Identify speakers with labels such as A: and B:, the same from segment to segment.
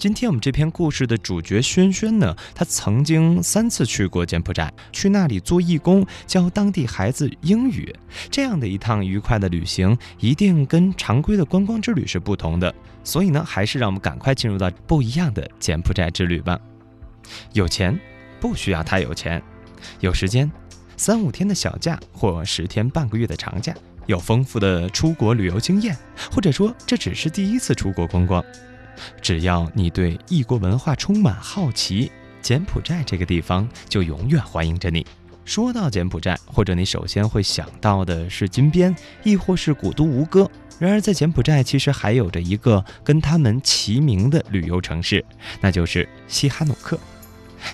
A: 今天我们这篇故事的主角轩轩呢，他曾经三次去过柬埔寨，去那里做义工，教当地孩子英语。这样的一趟愉快的旅行，一定跟常规的观光之旅是不同的。所以呢，还是让我们赶快进入到不一样的柬埔寨之旅吧。有钱不需要太有钱，有时间，三五天的小假或十天半个月的长假，有丰富的出国旅游经验，或者说这只是第一次出国观光。只要你对异国文化充满好奇，柬埔寨这个地方就永远欢迎着你。说到柬埔寨，或者你首先会想到的是金边，亦或是古都吴哥。然而，在柬埔寨其实还有着一个跟他们齐名的旅游城市，那就是西哈努克。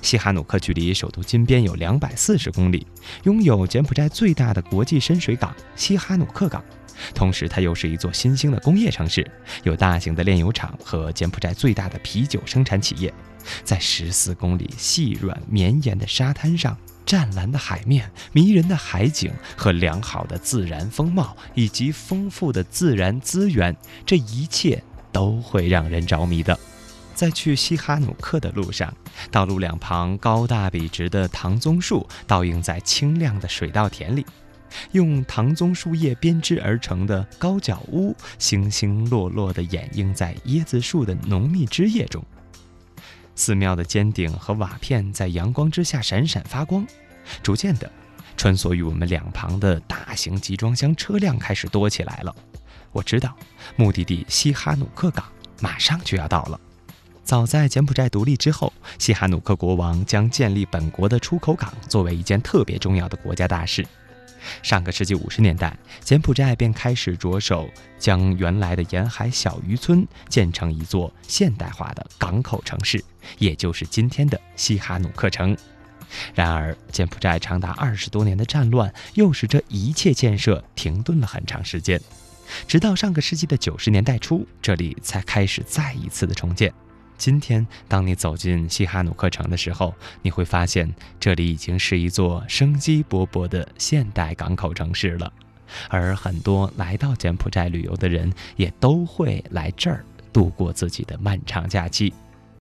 A: 西哈努克距离首都金边有两百四十公里，拥有柬埔寨最大的国际深水港——西哈努克港。同时，它又是一座新兴的工业城市，有大型的炼油厂和柬埔寨最大的啤酒生产企业。在十四公里细软绵延的沙滩上，湛蓝的海面、迷人的海景和良好的自然风貌，以及丰富的自然资源，这一切都会让人着迷的。在去西哈努克的路上，道路两旁高大笔直的唐棕树倒映在清亮的水稻田里。用唐棕树叶编织而成的高脚屋，星星落落地掩映在椰子树的浓密枝叶中。寺庙的尖顶和瓦片在阳光之下闪闪发光。逐渐的，穿梭于我们两旁的大型集装箱车辆开始多起来了。我知道，目的地西哈努克港马上就要到了。早在柬埔寨独立之后，西哈努克国王将建立本国的出口港作为一件特别重要的国家大事。上个世纪五十年代，柬埔寨便开始着手将原来的沿海小渔村建成一座现代化的港口城市，也就是今天的西哈努克城。然而，柬埔寨长达二十多年的战乱，又使这一切建设停顿了很长时间。直到上个世纪的九十年代初，这里才开始再一次的重建。今天，当你走进西哈努克城的时候，你会发现这里已经是一座生机勃勃的现代港口城市了。而很多来到柬埔寨旅游的人，也都会来这儿度过自己的漫长假期。